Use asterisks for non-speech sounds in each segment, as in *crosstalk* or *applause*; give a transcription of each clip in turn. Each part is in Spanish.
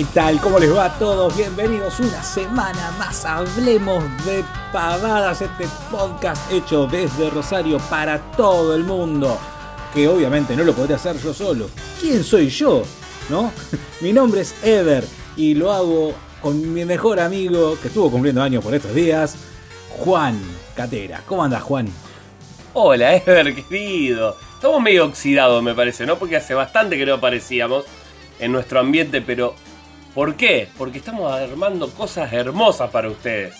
¿Qué tal? ¿Cómo les va a todos? Bienvenidos una semana más. Hablemos de pavadas, este podcast hecho desde Rosario para todo el mundo. Que obviamente no lo podría hacer yo solo. ¿Quién soy yo? ¿No? *laughs* Mi nombre es Ever y lo hago con mi mejor amigo que estuvo cumpliendo años por estos días, Juan Catera. ¿Cómo andas, Juan? Hola, Ever, querido. Estamos medio oxidados, me parece, ¿no? Porque hace bastante que no aparecíamos en nuestro ambiente, pero ¿por qué? Porque estamos armando cosas hermosas para ustedes.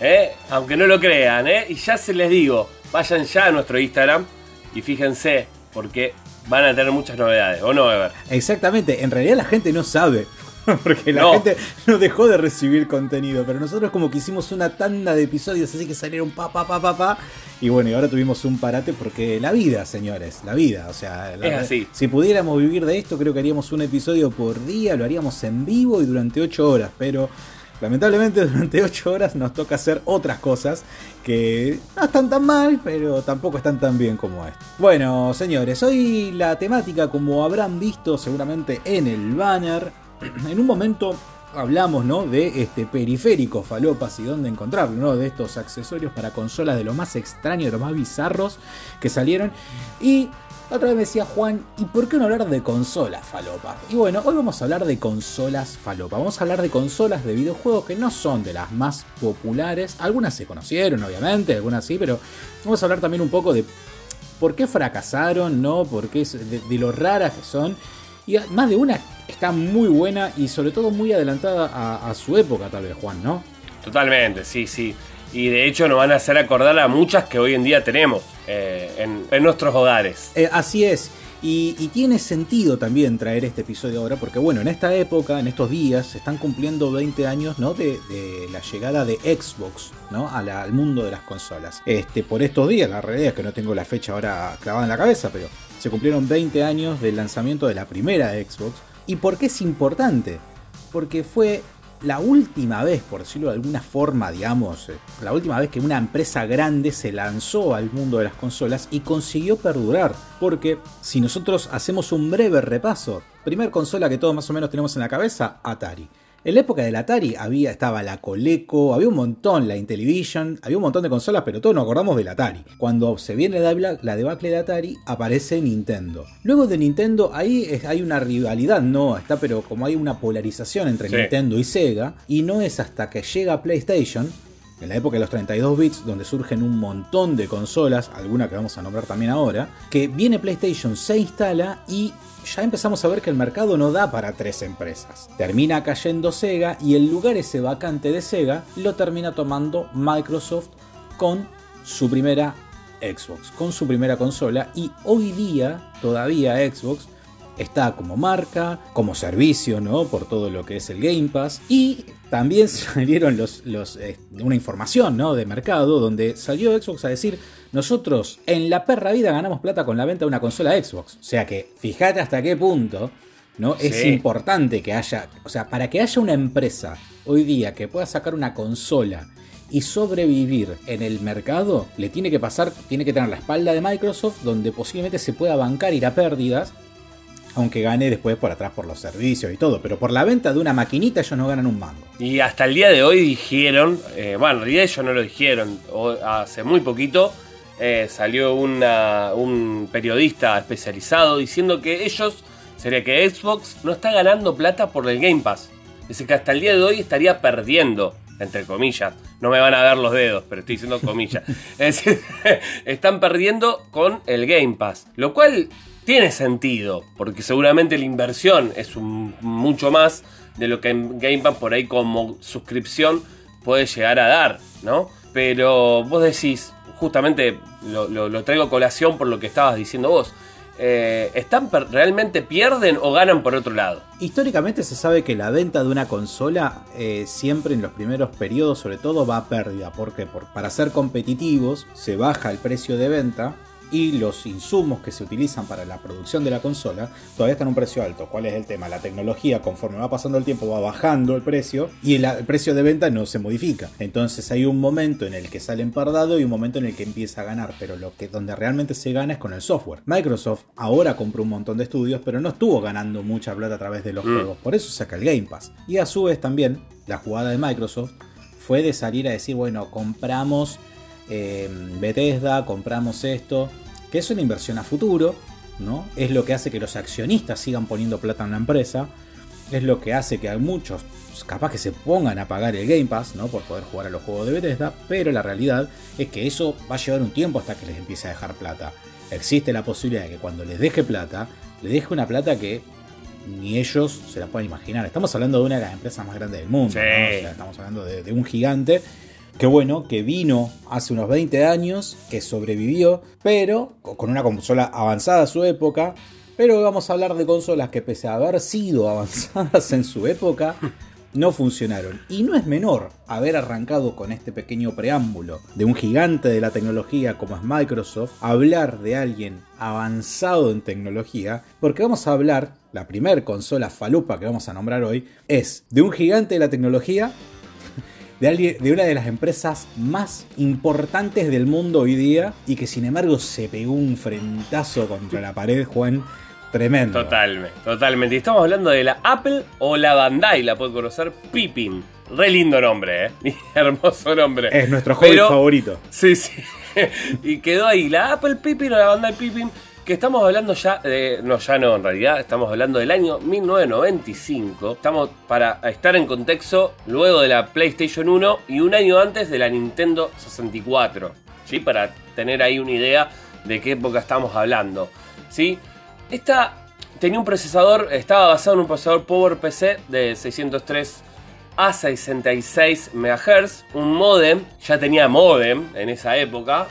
¿eh? *laughs* Aunque no lo crean, ¿eh? Y ya se les digo, vayan ya a nuestro Instagram y fíjense, porque van a tener muchas novedades, ¿o no, Ever? Exactamente, en realidad la gente no sabe. *laughs* Porque la gente no dejó de recibir contenido, pero nosotros como que hicimos una tanda de episodios así que salieron pa pa pa pa pa y bueno, y ahora tuvimos un parate porque la vida, señores, la vida, o sea, es así. si pudiéramos vivir de esto, creo que haríamos un episodio por día, lo haríamos en vivo y durante 8 horas, pero lamentablemente *laughs* durante 8 horas nos toca hacer otras cosas que no están tan mal, pero tampoco están tan bien como esto. Bueno, señores, hoy la temática, como habrán visto seguramente en el banner, *clears throat* en un momento hablamos ¿no? de este periféricos falopas y dónde encontrarlo, ¿no? de estos accesorios para consolas de lo más extraño, de lo más bizarros que salieron. Y otra vez me decía Juan, ¿y por qué no hablar de consolas falopas? Y bueno, hoy vamos a hablar de consolas falopas. Vamos a hablar de consolas de videojuegos que no son de las más populares. Algunas se conocieron, obviamente, algunas sí, pero vamos a hablar también un poco de por qué fracasaron, ¿no? Por qué, de lo raras que son. Y más de una está muy buena y sobre todo muy adelantada a, a, su época, tal vez, Juan, ¿no? Totalmente, sí, sí. Y de hecho nos van a hacer acordar a muchas que hoy en día tenemos eh, en, en, nuestros hogares. Eh, así es. Y, tiene sentido también traer este episodio ahora, porque bueno, en esta época, en estos días, se están cumpliendo 20 años ¿no? de, de la llegada de Xbox ¿no? A la, al mundo de las consolas. Este, por estos días, la realidad es que no tengo la fecha ahora clavada en la cabeza, pero se cumplieron 20 años del lanzamiento de la primera Xbox. ¿Y por qué es importante? Porque fue la última vez, por decirlo de alguna forma, digamos, la última vez que una empresa grande se lanzó al mundo de las consolas y consiguió perdurar. Porque si nosotros hacemos un breve repaso, primer consola que todos más o menos tenemos en la cabeza, Atari. En la época del Atari había, estaba la Coleco, había un montón, la Intellivision, había un montón de consolas, pero todos nos acordamos del Atari. Cuando se viene la, la debacle de Atari, aparece Nintendo. Luego de Nintendo, ahí es, hay una rivalidad, no, está, pero como hay una polarización entre sí. Nintendo y Sega, y no es hasta que llega PlayStation, en la época de los 32 bits, donde surgen un montón de consolas, alguna que vamos a nombrar también ahora, que viene PlayStation, se instala y ya empezamos a ver que el mercado no da para tres empresas. Termina cayendo Sega y el lugar ese vacante de Sega lo termina tomando Microsoft con su primera Xbox, con su primera consola y hoy día todavía Xbox está como marca, como servicio, ¿no? Por todo lo que es el Game Pass. Y también *laughs* salieron los, los, eh, una información, ¿no? De mercado donde salió Xbox a decir, nosotros en la perra vida ganamos plata con la venta de una consola Xbox. O sea que fíjate hasta qué punto, ¿no? Sí. Es importante que haya, o sea, para que haya una empresa hoy día que pueda sacar una consola y sobrevivir en el mercado, le tiene que pasar, tiene que tener la espalda de Microsoft, donde posiblemente se pueda bancar ir a pérdidas aunque gane después por atrás por los servicios y todo, pero por la venta de una maquinita ellos no ganan un mango. Y hasta el día de hoy dijeron, eh, bueno, en realidad ellos no lo dijeron, hace muy poquito eh, salió una, un periodista especializado diciendo que ellos, sería que Xbox no está ganando plata por el Game Pass. Dice que hasta el día de hoy estaría perdiendo, entre comillas. No me van a ver los dedos, pero estoy diciendo comillas. *laughs* es decir, *laughs* están perdiendo con el Game Pass. Lo cual tiene sentido, porque seguramente la inversión es mucho más de lo que Game Pass por ahí como suscripción puede llegar a dar, ¿no? Pero vos decís, justamente lo, traigo a colación por lo que estabas diciendo vos. Eh, ¿Están realmente pierden o ganan por otro lado? Históricamente se sabe que la venta de una consola eh, siempre en los primeros periodos sobre todo va a pérdida. ¿Por? Porque para ser competitivos se baja el precio de venta y los insumos que se utilizan para la producción de la consola todavía están a un precio alto. ¿Cuál es el tema? La tecnología, conforme va pasando el tiempo, va bajando el precio y el, el precio de venta no se modifica. Entonces hay un momento en el que sale empardado y un momento en el que empieza a ganar, pero lo que donde realmente se gana es con el software. Microsoft ahora compró un montón de estudios, pero no estuvo ganando mucha plata a través de los Mm. juegos. Por eso saca el Game Pass. Y a su vez también la jugada de Microsoft fue de salir a decir, bueno, compramos eh, Bethesda, compramos esto, que es una inversión a futuro, ¿no? Es lo que hace que los accionistas sigan poniendo plata en la empresa, es lo que hace que a muchos pues, capaz que se pongan a pagar el Game Pass, ¿no? Por poder jugar a los juegos de Bethesda, pero la realidad es que eso va a llevar un tiempo hasta que les empiece a dejar plata. Existe la posibilidad de que cuando les deje plata, les deje una plata que ni ellos se la pueden imaginar. Estamos hablando de una de las empresas más grandes del mundo, Sí. ¿no? O sea, estamos hablando de, de un gigante que bueno, que vino hace unos 20 años, que sobrevivió, pero co- con una consola avanzada a su época. Pero vamos a hablar de consolas que pese a haber sido *laughs* avanzadas en su época, no funcionaron. Y no es menor haber arrancado con este pequeño preámbulo de un gigante de la tecnología como es Microsoft, hablar de alguien avanzado en tecnología, porque vamos a hablar, la primer consola falupa que vamos a nombrar hoy, es de un gigante de la tecnología de, alguien, de una de las empresas más importantes del mundo hoy día y que sin embargo se pegó un frentazo contra la pared, Juan, tremendo. Totalmente, totalmente. Y estamos hablando de la Apple o la Bandai, la puede conocer Pippin. Re lindo nombre, ¿eh? *laughs* Hermoso nombre. Es nuestro hobby Pero- favorito. Sí, sí. *laughs* y quedó ahí la Apple Pippin o la Bandai Pippin. Que estamos hablando ya de. No, ya no, en realidad. Estamos hablando del año 1995. Estamos para estar en contexto luego de la PlayStation 1 y un año antes de la Nintendo 64. ¿Sí? Para tener ahí una idea de qué época estamos hablando. ¿Sí? Esta tenía un procesador, estaba basado en un procesador PowerPC de 603 a 66 MHz, un modem, ya tenía modem en esa época,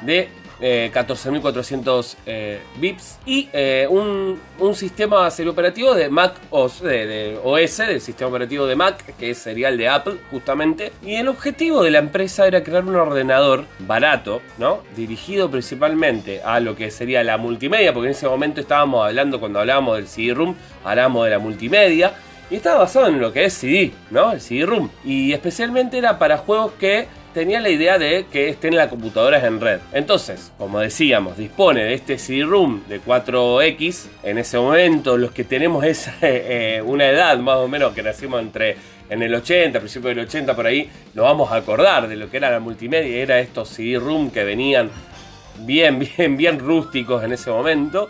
de eh, 14.400 eh, bits y eh, un, un sistema operativo de Mac OS, de, de OS, del sistema operativo de Mac, que sería el de Apple justamente. Y el objetivo de la empresa era crear un ordenador barato, ¿no? Dirigido principalmente a lo que sería la multimedia, porque en ese momento estábamos hablando, cuando hablábamos del CD-ROOM, hablábamos de la multimedia. Y estaba basado en lo que es CD, ¿no? El CD-ROOM. Y especialmente era para juegos que tenían la idea de que estén las computadoras en red. Entonces, como decíamos, dispone de este CD-ROOM de 4X. En ese momento, los que tenemos esa, *laughs* eh, una edad más o menos, que nacimos entre en el 80, principio del 80 por ahí, nos vamos a acordar de lo que era la multimedia. Era estos CD-ROOM que venían bien, *laughs* bien, bien rústicos en ese momento.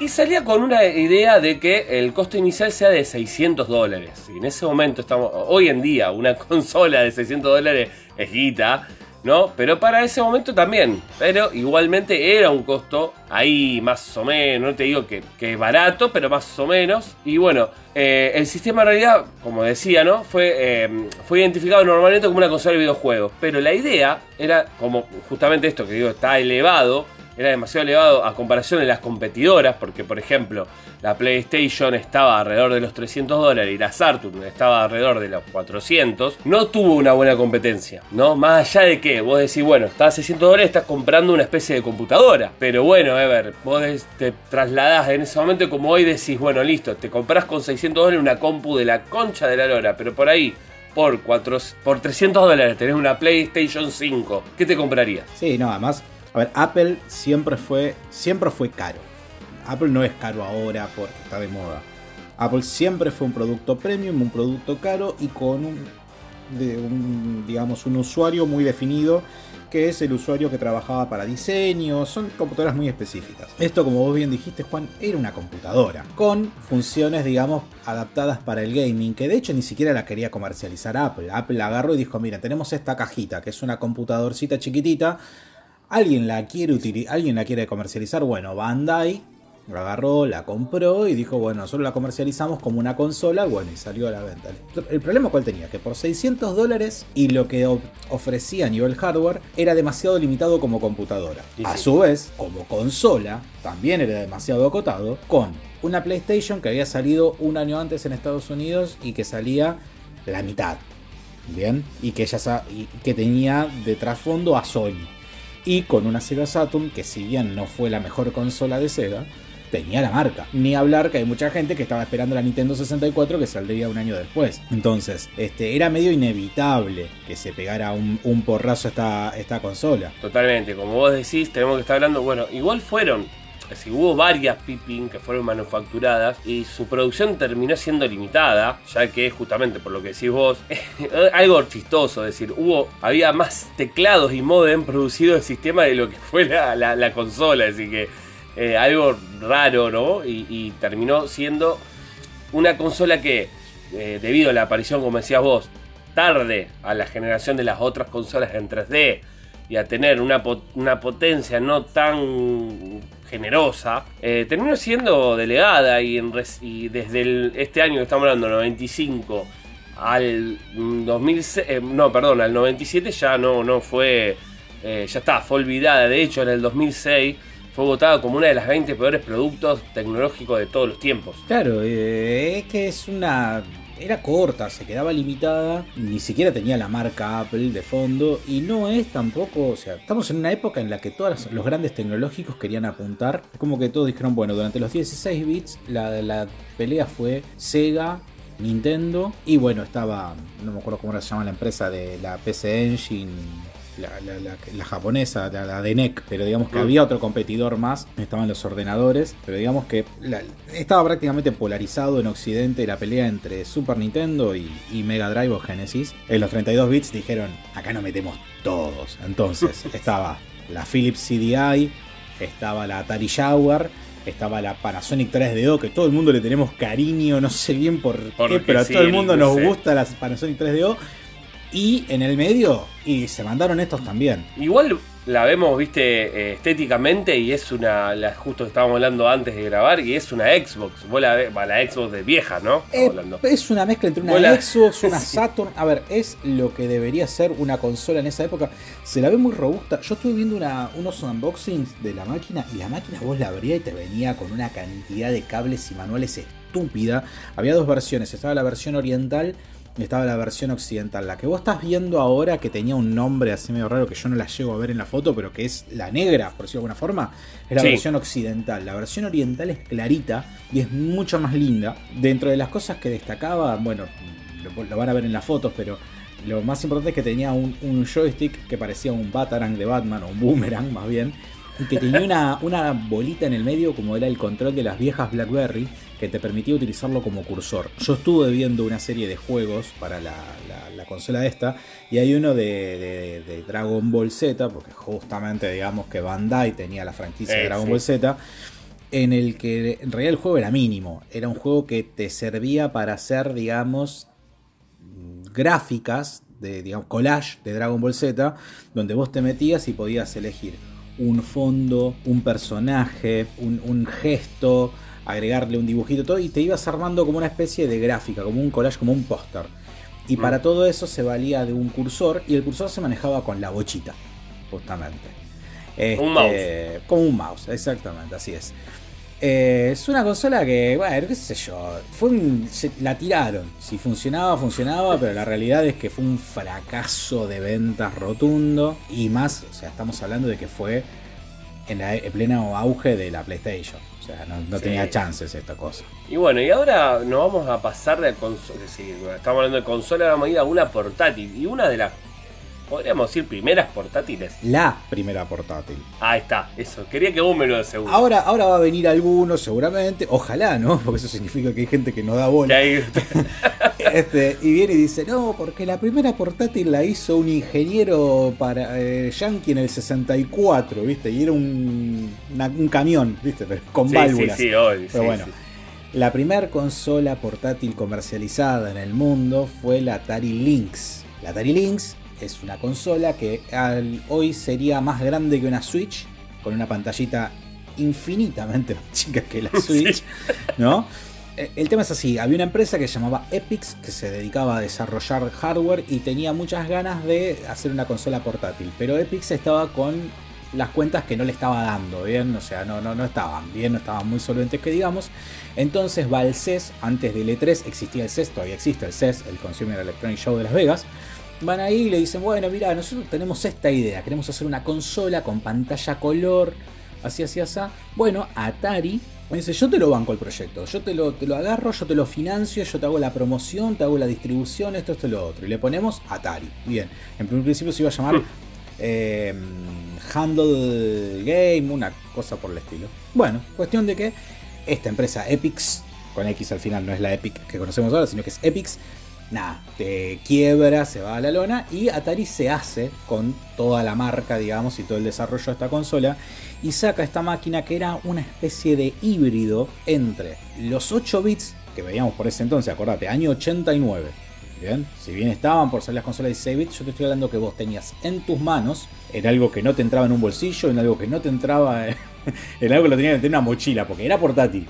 Y salía con una idea de que el costo inicial sea de 600 dólares. Y en ese momento estamos, hoy en día, una *laughs* consola de 600 dólares es guita, ¿no? Pero para ese momento también. Pero igualmente era un costo ahí más o menos, no te digo que, que barato, pero más o menos. Y bueno, eh, el sistema en realidad, como decía, ¿no? Fue, eh, fue identificado normalmente como una consola de videojuegos. Pero la idea era, como justamente esto que digo, está elevado era demasiado elevado a comparación de las competidoras, porque por ejemplo la PlayStation estaba alrededor de los 300 dólares y la Saturn estaba alrededor de los 400, no tuvo una buena competencia, ¿no? Más allá de que vos decís, bueno, estás a 600 dólares, estás comprando una especie de computadora, pero bueno, Ever, vos te trasladás en ese momento como hoy decís, bueno, listo, te comprás con 600 dólares una compu de la concha de la lora, pero por ahí... Por, cuatro, por 300 dólares tenés una PlayStation 5. ¿Qué te comprarías? Sí, no, además, a ver, Apple siempre fue, siempre fue caro. Apple no es caro ahora porque está de moda. Apple siempre fue un producto premium, un producto caro y con un, digamos, un usuario muy definido que es el usuario que trabajaba para diseño, son computadoras muy específicas. Esto, como vos bien dijiste, Juan, era una computadora con funciones, digamos, adaptadas para el gaming, que de hecho ni siquiera la quería comercializar Apple. Apple la agarró y dijo, mira, tenemos esta cajita, que es una computadorcita chiquitita, alguien la quiere utili- alguien la quiere comercializar, bueno, Bandai la agarró, la compró y dijo, bueno, nosotros la comercializamos como una consola, bueno, y salió a la venta. El problema cuál tenía, que por 600 dólares y lo que ofrecía a nivel hardware era demasiado limitado como computadora. Y a sí. su vez, como consola, también era demasiado acotado, con una PlayStation que había salido un año antes en Estados Unidos y que salía la mitad. Bien, y que, ya sa- y que tenía de trasfondo a Sony. Y con una Sega Saturn que si bien no fue la mejor consola de Sega, tenía la marca. Ni hablar que hay mucha gente que estaba esperando la Nintendo 64 que saldría un año después. Entonces, este, era medio inevitable que se pegara un, porrazo esta, esta consola. Totalmente, como vos decís, tenemos que estar hablando, bueno, igual fueron si hubo varias Pippin que fueron manufacturadas y su producción terminó siendo limitada, ya que justamente por lo que decís vos, *laughs* algo chistoso, es decir, hubo, había más teclados y modem producidos del sistema de lo que fue la, consola, así que eh, algo raro, ¿no? Y, terminó siendo una consola que, eh, debido a la aparición, como decías vos, tarde a la generación de las otras consolas en 3D y a tener una, una potencia no tan generosa, eh, terminó siendo delegada y, desde este año que estamos hablando, 95 al 2006, eh, no, perdón, al 97 ya no, no fue, eh, ya está, fue olvidada. De hecho, en el 2006 fue votada como una de las 20 peores productos tecnológicos de todos los tiempos. Claro, es que es una era corta, se quedaba limitada, ni siquiera tenía la marca Apple de fondo y no es tampoco, o sea, estamos en una época en la que todos los grandes tecnológicos querían apuntar, como que todos dijeron, bueno, durante los 16 bits la, la pelea fue Sega, Nintendo y bueno, estaba, no me acuerdo cómo se llama la empresa de la PC Engine la, japonesa, la, de NEC, pero digamos que había otro competidor más, estaban los ordenadores, pero digamos que estaba prácticamente polarizado en Occidente la pelea entre Super Nintendo y, Mega Drive o Genesis. En los 32 bits dijeron, acá no metemos todos. Entonces *laughs* estaba la Philips CDI, estaba la Atari Jaguar, estaba la Panasonic 3DO, que todo el mundo le tenemos cariño, no sé bien por, qué, pero a todo el mundo nos gusta la Panasonic 3DO. Y en el medio, y se mandaron estos también. Igual la vemos, viste, eh, estéticamente y es una, la, justo estábamos hablando antes de grabar, y es una Xbox. Vos la, la Xbox de vieja, ¿no? Eh, es una mezcla entre una Xbox, una *laughs* Saturn. A ver, es lo que debería ser una consola en esa época. Se la ve muy robusta. Yo estuve viendo una, unos unboxings de la máquina y la máquina vos la abrías y te venía con una cantidad de cables y manuales estúpida. Había dos versiones. Estaba la versión oriental estaba la versión occidental. La que vos estás viendo ahora, que tenía un nombre así medio raro que yo no la llego a ver en la foto, pero que es la negra, por decirlo de alguna forma, es la versión occidental. La versión oriental es clarita y es mucho más linda. Dentro de las cosas que destacaba, bueno, lo, van a ver en las fotos, pero lo más importante es que tenía un, un joystick que parecía un Batarang de Batman, o un Boomerang más bien, y que tenía una, una bolita en el medio como era el control de las viejas Blackberry que te permitía utilizarlo como cursor. Yo estuve viendo una serie de juegos para la, consola esta y hay uno de, Dragon Ball Z, porque justamente digamos que Bandai tenía la franquicia de eh, Dragon Ball Z, en el que en realidad el juego era mínimo, era un juego que te servía para hacer, digamos, gráficas de digamos, collage de Dragon Ball Z, donde vos te metías y podías elegir un fondo, un personaje, un, un gesto, agregarle un dibujito, todo, y te ibas armando como una especie de gráfica, como un collage, como un póster. Y mm. para todo eso se valía de un cursor, y el cursor se manejaba con la bochita, justamente. un mouse. Este, como un mouse, exactamente, así es. Eh, es una consola que, bueno, qué sé yo, fue la tiraron. Si funcionaba, funcionaba, pero la realidad es que fue un fracaso de ventas rotundo. Y más, o sea, estamos hablando de que fue en, la, en pleno auge de la PlayStation no, tenía chances esta cosa. Y bueno, y ahora nos vamos a pasar de consola. estamos hablando de consola, vamos a ir a una portátil. Y una de las podríamos decir, primeras portátiles. La primera portátil. Ahí está, eso. Quería que vos me lo asegures. Ahora, ahora va a venir alguno, seguramente. Ojalá, ¿no? *laughs* Porque eso significa que hay gente que no da bola. *laughs* este, y viene y dice, no, porque la primera portátil la hizo un ingeniero para eh, Yankee en el 64, ¿viste? Y era un, un camión, ¿viste? con válvulas. Sí, sí, hoy, Pero bueno. La primera consola portátil comercializada en el mundo fue la Atari Lynx. La Atari Lynx es una consola que hoy sería más grande que una Switch, con una pantallita infinitamente más chica que la *laughs* Switch, ¿no? Eh, el tema es así, había una empresa que se llamaba Epix que se dedicaba a desarrollar hardware y tenía muchas ganas de hacer una consola portátil, pero Epix estaba con las cuentas que no le estaba dando bien, o sea, no, no, no estaban bien, no estaban muy solventes que digamos. Entonces va al CES, antes del E3 existía el CES, todavía existe el CES, el Consumer Electronic Show de Las Vegas, van ahí y le dicen, bueno, mira, nosotros tenemos esta idea, queremos hacer una consola con pantalla color, así, así, así. Bueno, Atari me dice, yo te lo banco el proyecto, yo te lo, te lo agarro, yo te lo financio, yo te hago la promoción, te hago la distribución, esto, esto lo otro. Y le ponemos Atari. Bien, en primer principio se iba a llamar eh, Handle Game, una cosa por el estilo. Bueno, cuestión de que esta empresa Epix, con X al final no es la Epic que conocemos ahora, sino que es Epix, nada, te quiebra, se va a la lona y Atari se hace con toda la marca, digamos, y todo el desarrollo de esta consola y saca esta máquina que era una especie de híbrido entre los 8 bits que veíamos por ese entonces, acordate, año 89. Bien, si bien estaban por ser las consolas de 16 bits, yo te estoy hablando que vos tenías en tus manos, en algo que no te entraba en un bolsillo, en algo que no te entraba, *laughs* en algo que lo tenías en una mochila, porque era portátil.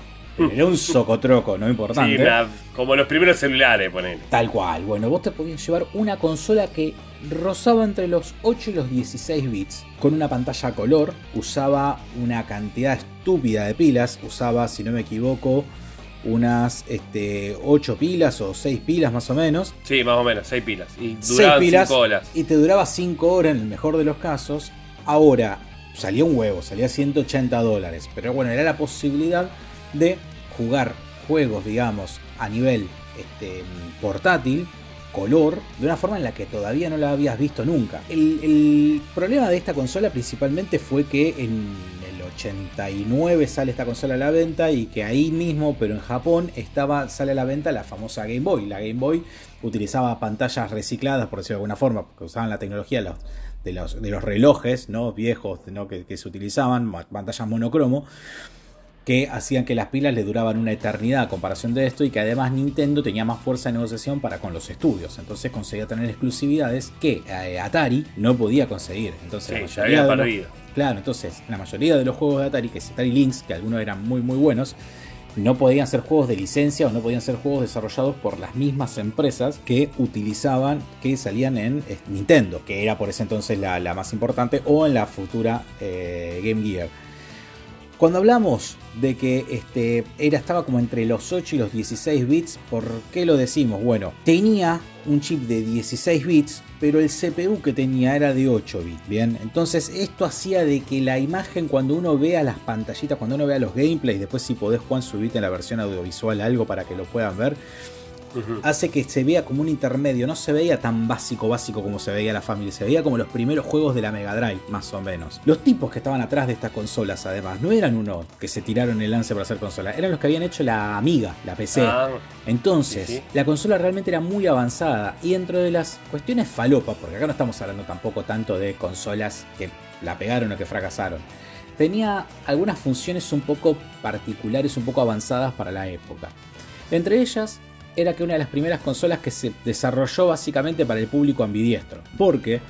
Era un socotroco, no importante. Sí, como los primeros celulares, ponen. Tal cual. Bueno, vos te podías llevar una consola que rozaba entre los 8 y los 16 bits, con una pantalla color, usaba una cantidad estúpida de pilas, usaba, si no me equivoco, unas este, 8 pilas o 6 pilas más o menos. Sí, más o menos, 6 pilas. Y duraba 5 horas. Y te duraba 5 horas en el mejor de los casos. Ahora, salía un huevo, salía 180 dólares. Pero bueno, era la posibilidad de jugar juegos, digamos, a nivel este, portátil, color, de una forma en la que todavía no la habías visto nunca. El, problema de esta consola principalmente fue que en el 89 sale esta consola a la venta y que ahí mismo, pero en Japón, estaba, sale a la venta la famosa Game Boy. La Game Boy utilizaba pantallas recicladas, por decirlo de alguna forma, porque usaban la tecnología de los, relojes ¿no? viejos ¿no? Que, que se utilizaban, pantallas monocromo que hacían que las pilas le duraban una eternidad a comparación de esto y que además Nintendo tenía más fuerza de negociación para con los estudios. Entonces conseguía tener exclusividades que eh, Atari no podía conseguir. Entonces la mayoría de los, claro, entonces la mayoría de los juegos de Atari, que es Atari Lynx, que algunos eran muy muy buenos, no podían ser juegos de licencia o no podían ser juegos desarrollados por las mismas empresas que utilizaban, que salían en eh, Nintendo, que era por ese entonces la, más importante, o en la futura eh, Game Gear. Cuando hablamos de que este, era, estaba como entre los 8 y los 16 bits, ¿por qué lo decimos? Bueno, tenía un chip de 16 bits, pero el CPU que tenía era de 8 bits, ¿bien? Entonces esto hacía de que la imagen cuando uno vea las pantallitas, cuando uno vea los gameplays, después si podés Juan subirte en la versión audiovisual algo para que lo puedan ver, hace que se vea como un intermedio. No se veía tan básico, básico como se veía la familia. Se veía como los primeros juegos de la Mega Drive, más o menos. Los tipos que estaban atrás de estas consolas, además, no eran unos que se tiraron el lance para hacer consolas. Eran los que habían hecho la Amiga, la PC. Ah, Entonces, la consola realmente era muy avanzada. Y dentro de las cuestiones falopas, porque acá no estamos hablando tampoco tanto de consolas que la pegaron o que fracasaron tenía algunas funciones un poco particulares, un poco avanzadas para la época. Entre ellas, era que una de las primeras consolas que se desarrolló básicamente para el público ambidiestro. Porque,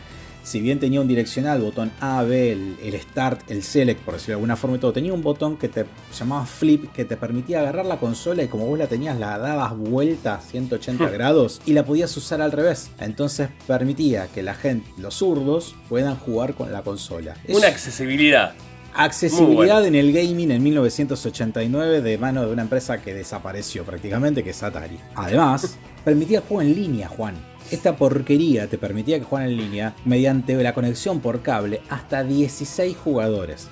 si bien tenía un direccional, botón A, B, el, Start, el Select, por decirlo de alguna forma y todo, tenía un botón que te llamaba Flip, que te permitía agarrar la consola y como vos la tenías, la dabas vuelta a 180 grados y la podías usar al revés. Entonces permitía que la gente, los zurdos, puedan jugar con la consola. Una accesibilidad. Accesibilidad en el gaming en 1989 de mano de una empresa que desapareció prácticamente, que es Atari. Además, *laughs* permitía juego en línea, Juan. Esta porquería te permitía que jueguen en línea mediante la conexión por cable hasta 16 jugadores.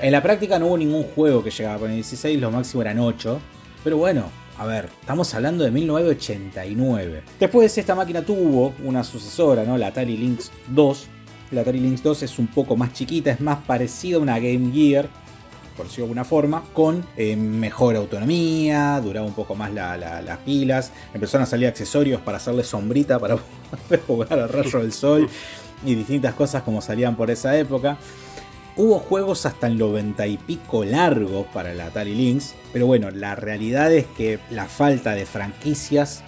En la práctica no hubo ningún juego que llegaba con 16, lo máximo eran 8. Pero bueno, a ver, estamos hablando de 1989. Después esta máquina tuvo una sucesora, ¿no? La Atari Lynx 2, la Atari Lynx 2 es un poco más chiquita, es más parecida a una Game Gear, por de alguna forma, con eh, mejor autonomía, duraba un poco más las pilas, empezaron a salir accesorios para hacerle sombrita para *laughs* poder jugar al rayo del sol y distintas cosas como salían por esa época. Hubo juegos hasta el 90 y pico largos para la Atari Lynx, pero bueno, la realidad es que la falta de franquicias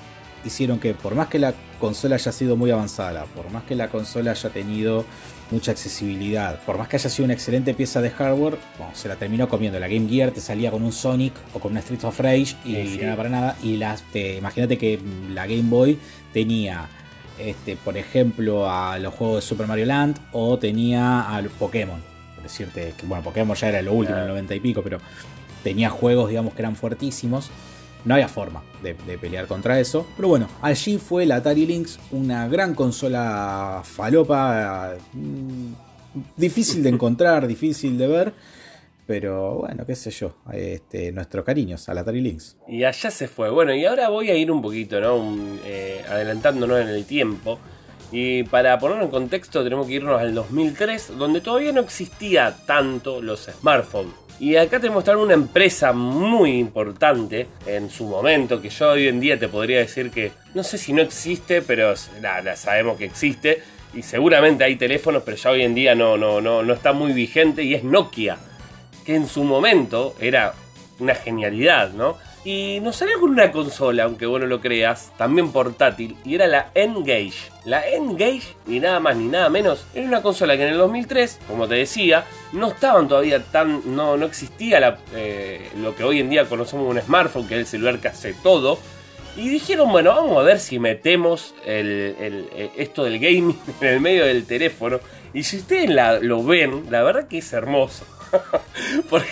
hicieron que por más que la consola haya sido muy avanzada, por más que la consola haya tenido mucha accesibilidad, por más que haya sido una excelente pieza de hardware, se la terminó comiendo. La Game Gear te salía con un Sonic o con una Street of Rage y no era para nada. Y imagínate que la Game Boy tenía, este, por ejemplo, a los juegos de Super Mario Land o tenía al Pokémon. Por decirte que, bueno, Pokémon ya era lo último en el 90 y pico, pero tenía juegos, digamos, que eran fuertísimos. No había forma de, pelear contra eso. Pero bueno, allí fue la Atari Lynx, una gran consola falopa, mm, difícil de encontrar, *laughs* difícil de ver. Pero bueno, qué sé yo, este, nuestros cariños a la Atari Lynx. Y allá se fue. Bueno, y ahora voy a ir un poquito, ¿no? Eh, adelantándonos en el tiempo. Y para ponerlo en contexto tenemos que irnos al 2003, donde todavía no existía tanto los smartphones. Y acá te mostraron una empresa muy importante en su momento, que yo hoy en día te podría decir que no sé si no existe, pero nada, sabemos que existe. Y seguramente hay teléfonos, pero ya hoy en día no, no, no, no está muy vigente. Y es Nokia, que en su momento era una genialidad, ¿no? Y nos salió con una consola, aunque vos no lo creas, también portátil, y era la N-Gage. La N-Gage, ni nada más ni nada menos, era una consola que en el 2003, como te decía, no estaban todavía tan. no, no existía eh, lo que hoy en día conocemos un smartphone, que es el celular que hace todo. Y dijeron, bueno, vamos a ver si metemos eh, esto del gaming *laughs* en el medio del teléfono. Y si ustedes lo ven, la verdad que es hermoso. *laughs* Porque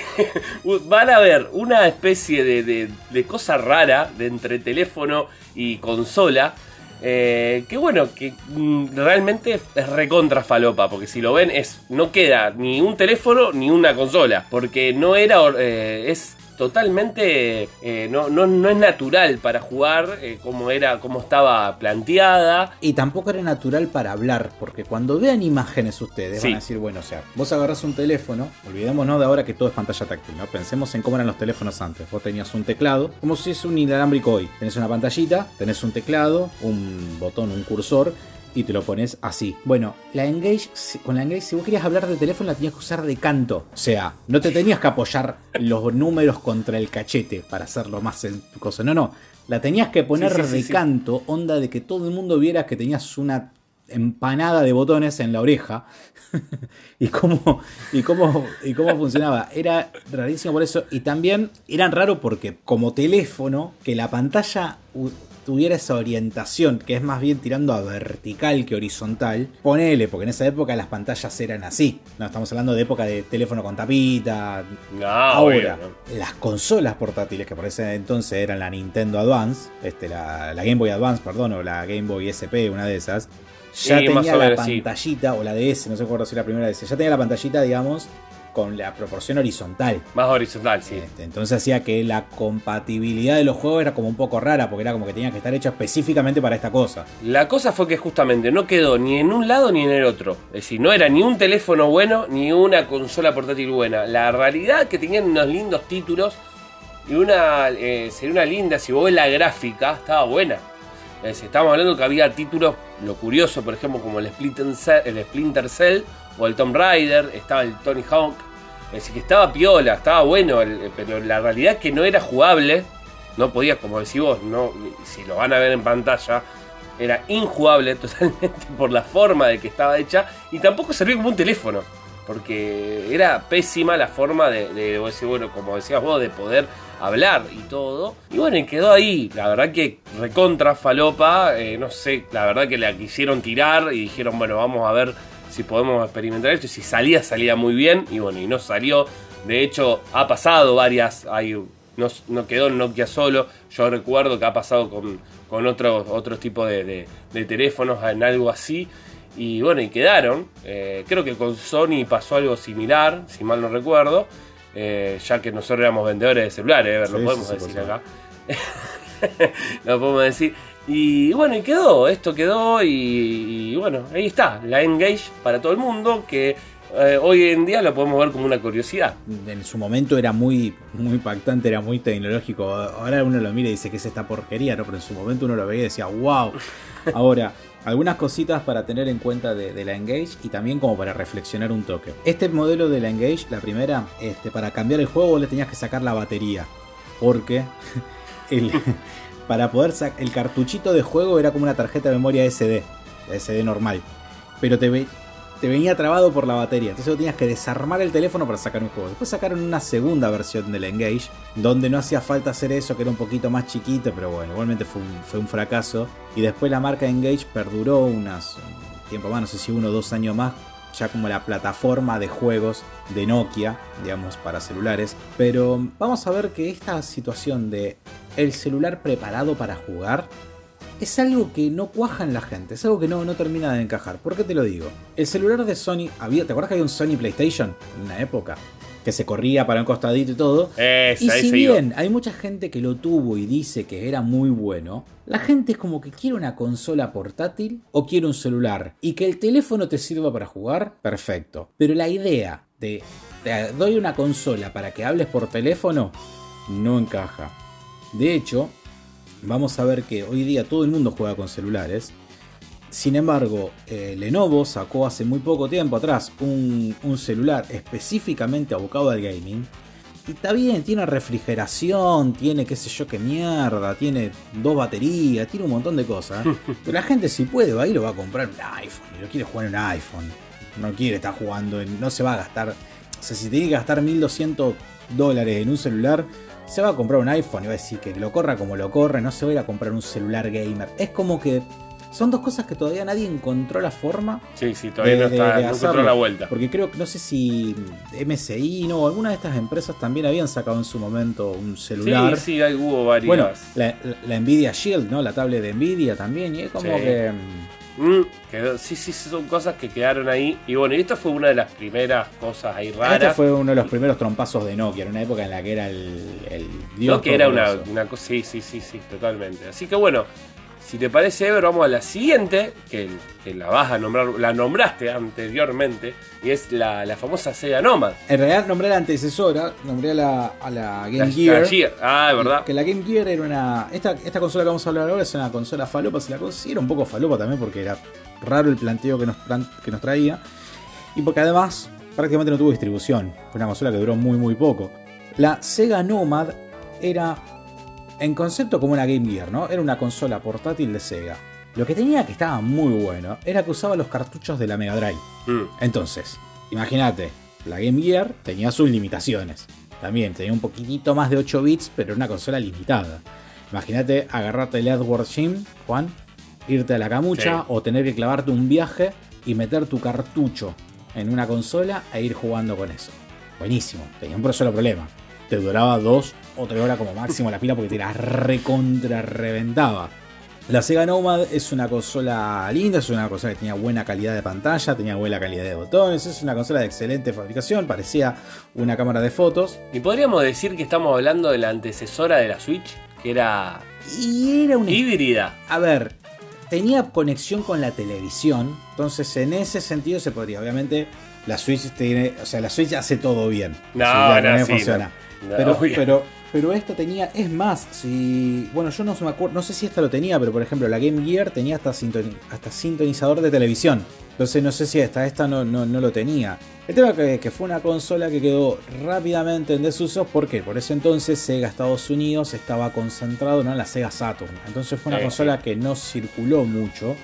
van a ver una especie de, cosa rara de entre teléfono y consola. Eh, que bueno, que mm, realmente es recontra falopa, porque si lo ven es no queda ni un teléfono ni una consola, porque no era eh, es totalmente eh, no, no, es natural para jugar eh, como era como estaba planteada. Y tampoco era natural para hablar porque cuando vean imágenes ustedes van a decir bueno o sea vos agarras un teléfono olvidémonos de ahora que todo es pantalla táctil no pensemos en cómo eran los teléfonos antes. Vos tenías un teclado como si es un inalámbrico hoy. Tenés una pantallita tenés un teclado un botón un cursor y te lo pones así. Bueno, la Engage, con la Engage, si vos querías hablar de teléfono, la tenías que usar de canto. O sea, no te tenías que apoyar los números contra el cachete para hacerlo más cosa. No, no. La tenías que poner de canto, onda de que todo el mundo viera que tenías una empanada de botones en la oreja. *laughs* y, cómo, y, cómo, y cómo funcionaba. Era rarísimo por eso. Y también eran raro porque como teléfono, que la pantalla tuviera esa orientación, que es más bien tirando a vertical que horizontal, ponele, porque en esa época las pantallas eran así. No, estamos hablando de época de teléfono con tapita. Ahora, las consolas portátiles, que por ese entonces eran la Nintendo Advance, este, la, Game Boy Advance, perdón, o la Game Boy SP, una de esas, ya tenía la pantallita, o la DS, no sé cuándo si la primera DS, ya tenía la pantallita, digamos, con la proporción horizontal. Más horizontal, sí. Este, entonces hacía que la compatibilidad de los juegos era como un poco rara, porque era como que tenía que estar hecha específicamente para esta cosa. La cosa fue que justamente no quedó ni en un lado ni en el otro. Es decir, no era ni un teléfono bueno ni una consola portátil buena. La realidad que tenían unos lindos títulos y una eh, sería una linda, si vos ves la gráfica, estaba buena. Es estábamos hablando que había títulos, lo curioso, por ejemplo, como el Splinter Cell, el Splinter Cell o el Tomb Raider, estaba el Tony Hawk. Decir, que estaba piola, estaba bueno, pero la realidad es que no era jugable. No podías, como decís vos, no, si lo van a ver en pantalla, era injugable *laughs* totalmente por la forma de que estaba hecha y tampoco servía como un teléfono. Porque era pésima la forma de, bueno, como decías vos, de poder hablar y todo. Y bueno, quedó ahí. La verdad que recontra falopa. Eh, no sé, la verdad que la quisieron tirar y dijeron, bueno, vamos a ver si podemos experimentar esto. Y si salía, salía muy bien. Y bueno, y no salió. De hecho, ha pasado varias. Hay, no, no quedó en Nokia solo. Yo recuerdo que ha pasado con, con otros otro tipos de, teléfonos en algo así. Y bueno, y quedaron. Eh, creo que con Sony pasó algo similar, si mal no recuerdo. Eh, ya que nosotros éramos vendedores de celulares, *laughs* lo podemos decir acá. lo podemos decir. Y bueno, y quedó, esto quedó y, bueno, ahí está, la Engage para todo el mundo, que eh, hoy en día lo podemos ver como una curiosidad. En su momento era muy, muy impactante, era muy tecnológico. Ahora uno lo mira y dice que es esta porquería, ¿no? Pero en su momento uno lo veía y decía, wow. *laughs* Ahora, algunas cositas para tener en cuenta de, la Engage y también como para reflexionar un toque. Este modelo de la Engage, la primera, este, para cambiar el juego le tenías que sacar la batería. Porque *laughs* el, para poder sacar el cartuchito de juego era como una tarjeta de memoria SD, SD normal, pero te, te venía trabado por la batería, entonces tenías que desarmar el teléfono para sacar un juego. Después sacaron una segunda versión del Engage, donde no hacía falta hacer eso, que era un poquito más chiquito, pero bueno, igualmente fue un, fue un fracaso. Y después la marca Engage perduró unas, un tiempo más, no sé si uno o dos años más, ya como la plataforma de juegos de Nokia, digamos, para celulares. Pero vamos a ver que esta situación de el celular preparado para jugar, es algo que no cuaja en la gente, es algo que no, no termina de encajar. ¿Por qué te lo digo? El celular de Sony, había, ¿te acuerdas que había un Sony PlayStation en una época? Que se corría para un costadito y todo. y si bien hay mucha gente que lo tuvo y dice que era muy bueno, la gente es como que quiere una consola portátil o quiere un celular. Y que el teléfono te sirva para jugar, perfecto. Pero la idea de te doy una consola para que hables por teléfono, no encaja. De hecho, vamos a ver que hoy día todo el mundo juega con celulares. Sin embargo, eh, Lenovo sacó hace muy poco tiempo atrás un, celular específicamente abocado al gaming. Y está bien, tiene refrigeración, tiene qué sé yo qué mierda, tiene dos baterías, tiene un montón de cosas. *laughs* Pero la gente si puede va y lo va a comprar un iPhone y lo quiere jugar en un iPhone. No quiere estar jugando, en, no se va a gastar. O sea, si tiene que gastar 1200 dólares en un celular, se va a comprar un iPhone y va a decir que lo corra como lo corre, no se va a ir a comprar un celular gamer. Es como que son dos cosas que todavía nadie encontró la forma. Sí, sí, todavía no, está, no encontró la vuelta. Porque creo que no sé si MSI no, alguna de estas empresas también habían sacado en su momento un celular. Sí, sí, hay, hubo varias. Bueno, la, Nvidia Shield, ¿no? La tablet de Nvidia también. Y es como que. Mm, sí, sí, son cosas que quedaron ahí. Y bueno, y esto fue una de las primeras cosas ahí raras. Este fue uno de los primeros trompazos de Nokia, en una época en la que era el, el dios. Nokia era una, cosa. Sí, sí, sí, sí, totalmente. Así que bueno, si te parece, Ever, vamos a la siguiente, que, la vas a nombrar, la nombraste anteriormente, y es la, famosa Sega Nomad. En realidad nombré la antecesora, nombré a la, a la Game Gear. Ah, es verdad. Que la Game Gear era una. Esta, esta consola que vamos a hablar ahora es una consola falopa, se la considera un poco falopa también porque era raro el planteo que nos, que nos traía. Y porque además prácticamente no tuvo distribución. Fue una consola que duró muy muy poco. La Sega Nomad era en concepto como una Game Gear, ¿no? Era una consola portátil de Sega. Lo que tenía que estaba muy bueno era que usaba los cartuchos de la Mega Drive. Mm. Entonces, imagínate, la Game Gear tenía sus limitaciones. También tenía un poquitito más de 8 bits, pero era una consola limitada. Imagínate agarrarte el Edward Jim, Juan, irte a la camucha o tener que clavarte un viaje y meter tu cartucho en una consola e ir jugando con eso. Buenísimo, tenía un solo problema te duraba dos o tres horas como máximo la pila porque te la recontra reventaba. La Sega Nomad es una consola linda, es una consola que tenía buena calidad de pantalla, tenía buena calidad de botones, es una consola de excelente fabricación, parecía una cámara de fotos. Y podríamos decir que estamos hablando de la antecesora de la Switch, que era... Y era una... Híbrida. A ver, tenía conexión con la televisión, entonces en ese sentido se podría, obviamente la Switch tiene, o sea, la Switch hace todo bien. No, no, funciona pero, pero, pero esta tenía, es más, si. Bueno, yo no me acuerdo, no sé si esta lo tenía, pero por ejemplo, la Game Gear tenía hasta, hasta sintonizador de televisión. Entonces no sé si esta, esta no, no, lo tenía. El tema que, que fue una consola que quedó rápidamente en desuso porque por ese entonces Sega Estados Unidos estaba concentrado en la Sega Saturn. Entonces fue una consola que no circuló mucho.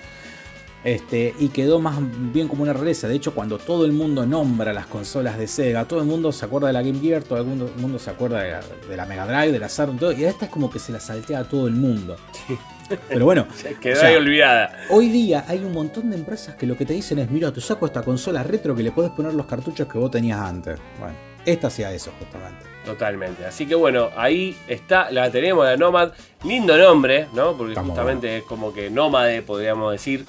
Este, y quedó más bien como una rareza. De hecho, cuando todo el mundo nombra las consolas de Sega, todo el mundo se acuerda de la Game Gear, todo el mundo, se acuerda de la, Mega Drive, de la Saturn, todo, y esta es como que se la saltea a todo el mundo. Pero bueno, *laughs* quedó ahí olvidada. Hoy día hay un montón de empresas que lo que te dicen es: Mira, te saco esta consola retro que le puedes poner los cartuchos que vos tenías antes. Bueno, esta hacía eso justamente. Totalmente. Así que bueno, ahí está, la tenemos, la Nomad. Lindo nombre, ¿no? Porque justamente es como que nómade, podríamos decir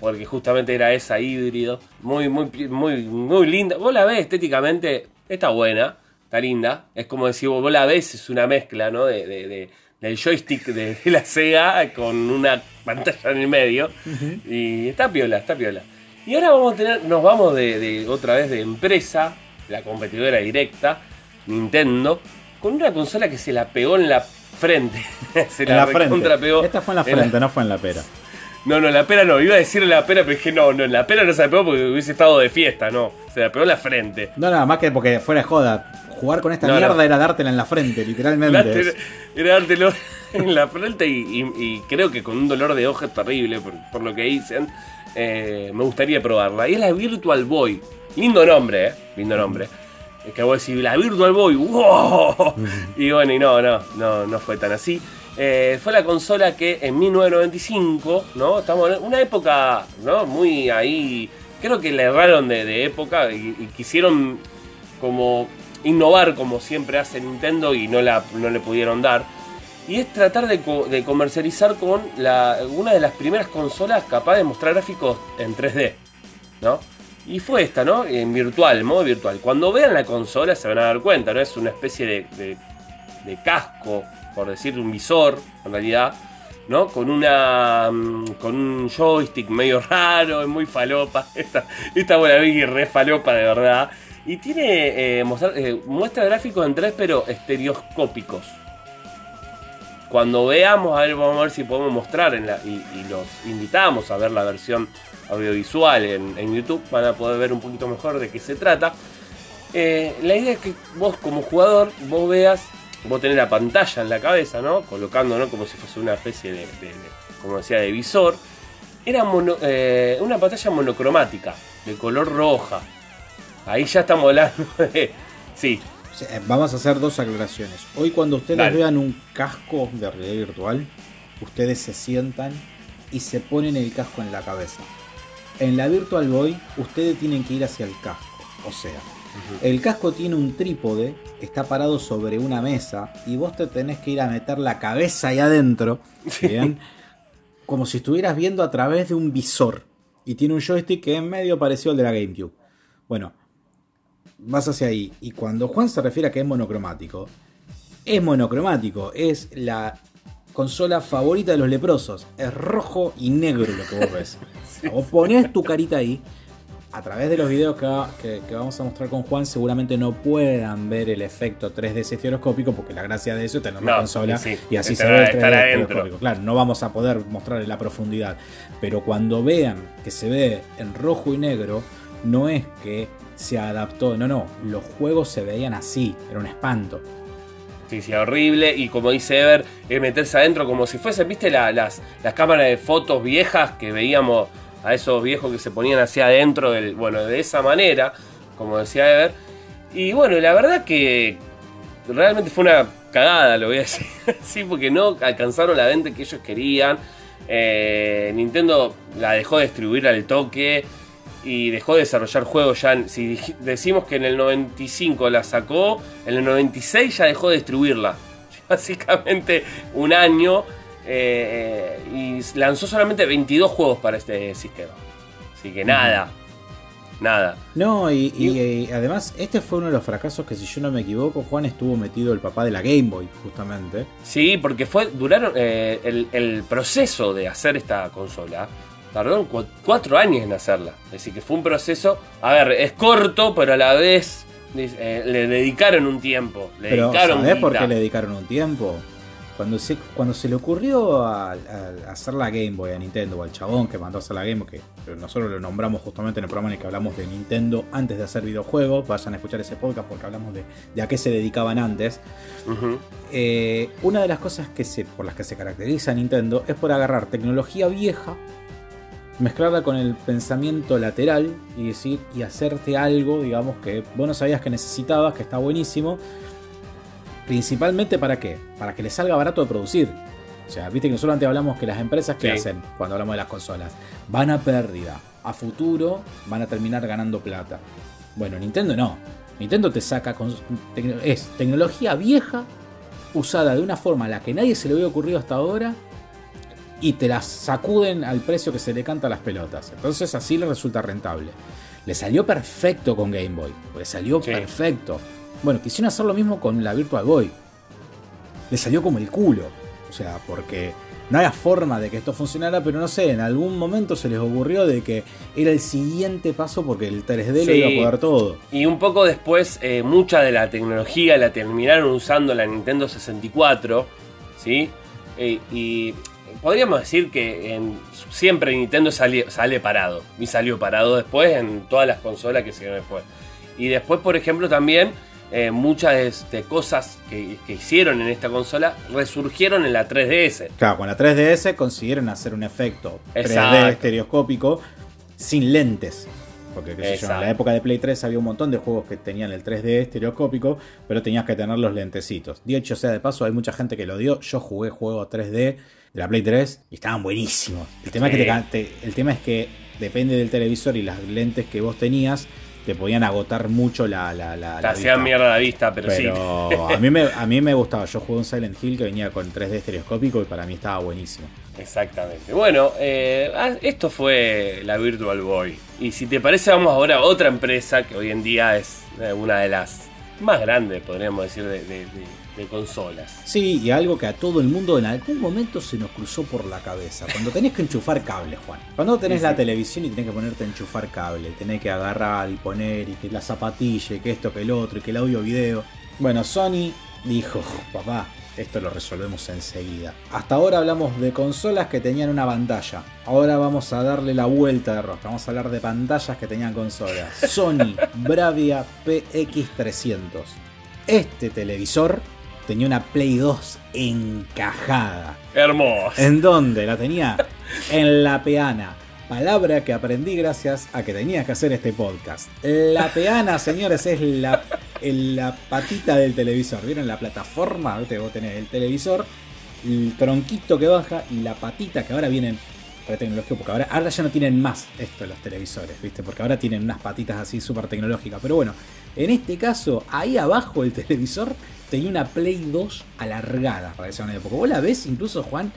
porque justamente era esa híbrido, muy, muy, muy, muy linda. Vos la ves estéticamente, está buena, está linda. Es como decir, vos la ves, es una mezcla, ¿no? De, de, del joystick de, la Sega con una pantalla en el medio. Y está piola, está piola. Y ahora vamos a tener, nos vamos de, otra vez de empresa, la competidora directa, Nintendo, con una consola que se la pegó en la frente. *laughs* se la, frente. Esta fue en la frente, no fue en la pera. No, no, la pera no. Iba a decir la pera, pero dije, no, no, la pera no se la pegó porque hubiese estado de fiesta, no. Se la pegó en la frente. No, nada más que porque fuera de joda. Jugar con esta mierda era dártela en la frente, literalmente. Era, dártelo *laughs* en la frente y, creo que con un dolor de ojos terrible, por, lo que dicen. Eh, me gustaría probarla. Y es la Virtual Boy. Lindo nombre, ¿eh? Lindo nombre. Que voy a decir, la Virtual Boy, ¡wow! Y bueno, y no, no, no, no fue tan así. Eh, fue la consola que en 1995, ¿no? Estamos en una época, ¿no? Muy ahí. Creo que le erraron de, época y, quisieron como innovar como siempre hace Nintendo y no, la, no le pudieron dar. y es tratar de, comercializar con la, una de las primeras consolas capaz de mostrar gráficos en 3D, ¿no? Y fue esta, ¿no? En virtual, modo virtual. Cuando vean la consola se van a dar cuenta, ¿no? Es una especie de, de, casco, por decir, un visor, en realidad, ¿no? Con una. Mm, con un joystick medio *laughs* raro, es muy falopa. Esta, esta buena y re falopa de verdad. Y tiene. Eh, eh, muestra gráficos en 3, pero estereoscópicos. Cuando veamos, a ver, vamos a ver si podemos mostrar en la, y, los invitamos a ver la versión audiovisual en, YouTube, van a poder ver un poquito mejor de qué se trata. Eh, la idea es que vos como jugador, vos veas, vos tenés la pantalla en la cabeza, ¿no? Colocando, ¿no? Como si fuese una especie de, como decía, de visor. Era eh, una pantalla monocromática, de color roja. Ahí ya estamos hablando *laughs* de... Sí, eh, vamos a hacer dos aclaraciones. Hoy cuando ustedes vean un casco de realidad virtual, ustedes se sientan y se ponen el casco en la cabeza. En la Virtual Boy, ustedes tienen que ir hacia el casco. O sea, el casco tiene un trípode, está parado sobre una mesa y vos te tenés que ir a meter la cabeza ahí adentro, ¿bien? Como si estuvieras viendo a través de un visor. Y tiene un joystick que es medio parecido al de la GameCube. Bueno, vas hacia ahí. Y cuando Juan se refiere a que es monocromático, es monocromático. Es la consola favorita de los leprosos. Es rojo y negro lo que vos ves. *laughs* O pones tu carita ahí. A través de los videos que, vamos a mostrar con Juan, seguramente no puedan ver el efecto 3D estereoscópico, porque la gracia de eso es tener una consola y así se ve el 3D Claro, no vamos a poder mostrarle la profundidad. Pero cuando vean que se ve en rojo y negro, no es que se adaptó. No, no, los juegos se veían así, era un espanto. Sí, sí, horrible. Y como dice Ever, es meterse adentro como si fuese, viste, las, las cámaras de fotos viejas que veíamos a esos viejos que se ponían hacia adentro, del, bueno, de esa manera, como decía Ever. Y bueno, la verdad que realmente fue una cagada, lo voy a *laughs* decir así, porque no alcanzaron la venta que ellos querían. Eh, Nintendo la dejó de distribuir al toque y dejó de desarrollar juegos ya. Si decimos que en el 95 la sacó, en el 96 ya dejó de distribuirla. *laughs* Básicamente un año eh, y lanzó solamente 22 juegos para este sistema. Así que nada. Nada. No, y, eh, además este fue uno de los fracasos que si yo no me equivoco, Juan estuvo metido el papá de la Game Boy, justamente. Sí, porque fue duraron eh, el, el proceso de hacer esta consola tardaron cuatro años en hacerla. Es decir, que fue un proceso, a ver, es corto, pero a la vez eh, le dedicaron un tiempo. Le pero, ¿sabés por qué le dedicaron un tiempo? Cuando se, cuando se le ocurrió a, hacer la Game Boy a Nintendo, o al chabón que mandó a hacer la Game Boy, que nosotros lo nombramos justamente en el programa en el que hablamos de Nintendo antes de hacer videojuegos, vayan a escuchar ese podcast porque hablamos de, a qué se dedicaban antes. Eh, una de las cosas que se, por las que se caracteriza Nintendo es por agarrar tecnología vieja mezclarla con el pensamiento lateral y decir y hacerte algo, digamos, que vos no sabías que necesitabas, que está buenísimo. Principalmente para qué? Para que le salga barato de producir. O sea, viste que nosotros antes hablamos que las empresas que hacen cuando hablamos de las consolas van a pérdida. A futuro van a terminar ganando plata. Bueno, Nintendo no. Nintendo te saca con, es tecnología vieja usada de una forma a la que nadie se le había ocurrido hasta ahora y te las sacuden al precio que se le canta a las pelotas. Entonces así le resulta rentable. Le salió perfecto con Game Boy. Le salió perfecto. Bueno, quisieron hacer lo mismo con la Virtual Boy. Le salió como el culo. O sea, porque no había forma de que esto funcionara, pero no sé, en algún momento se les ocurrió de que era el siguiente paso porque el 3D lo iba a poder todo. Y un poco después, eh, mucha de la tecnología la terminaron usando la Nintendo 64, ¿sí? Eh, y podríamos decir que siempre Nintendo sale, sale parado. Y salió parado después en todas las consolas que se después. Y después, por ejemplo, también eh, muchas de, este, cosas que, hicieron en esta consola resurgieron en la 3DS. Claro, con la 3DS consiguieron hacer un efecto 3D estereoscópico sin lentes. Porque en la época de Play 3 había un montón de juegos que tenían el 3D estereoscópico, pero tenías que tener los lentecitos. Dicho sea de paso, hay mucha gente que lo dio. Yo jugué juegos 3D de la Play 3 y estaban buenísimos. El tema, es que el tema es que depende del televisor y las lentes que vos tenías, te podían agotar mucho la, la, la, Te la hacían vista. mierda la vista, pero, sí. A mí, me, a mí me gustaba. Yo jugué un Silent Hill que venía con 3D estereoscópico y para mí estaba buenísimo. Exactamente. Bueno, eh, ah, esto fue la Virtual Boy. Y si te parece, vamos ahora a otra empresa que hoy en día es eh, una de las más grandes, podríamos decir, de, de- de- de consolas. Sí, y algo que a todo el mundo en algún momento se nos cruzó por la cabeza. Cuando tenés que enchufar cable, Juan. Cuando tenés Sí, la televisión y tenés que ponerte a enchufar cable, tenés que agarrar y poner, y que la zapatilla, y que esto, que el otro, y que el audio video. Bueno, Sony dijo, papá, esto lo resolvemos enseguida. Hasta ahora hablamos de consolas que tenían una pantalla. Ahora vamos a darle la vuelta de rosca. Vamos a hablar de pantallas que tenían consolas. Sony *laughs* Bravia PX300. Este televisor tenía una Play 2 encajada. Hermoso. ¿En dónde? La tenía en la peana. Palabra que aprendí gracias a que tenías que hacer este podcast. La peana, señores, es la, la patita del televisor. ¿Vieron la plataforma? ¿Viste? Vos tenés el televisor, el tronquito que baja y la patita que ahora vienen tecnológico, porque ahora, ahora ya no tienen más esto los televisores, ¿viste? Porque ahora tienen unas patitas así súper tecnológicas. Pero bueno, en este caso, ahí abajo el televisor tenía una Play 2 alargada para esa época. Vos la ves incluso, Juan,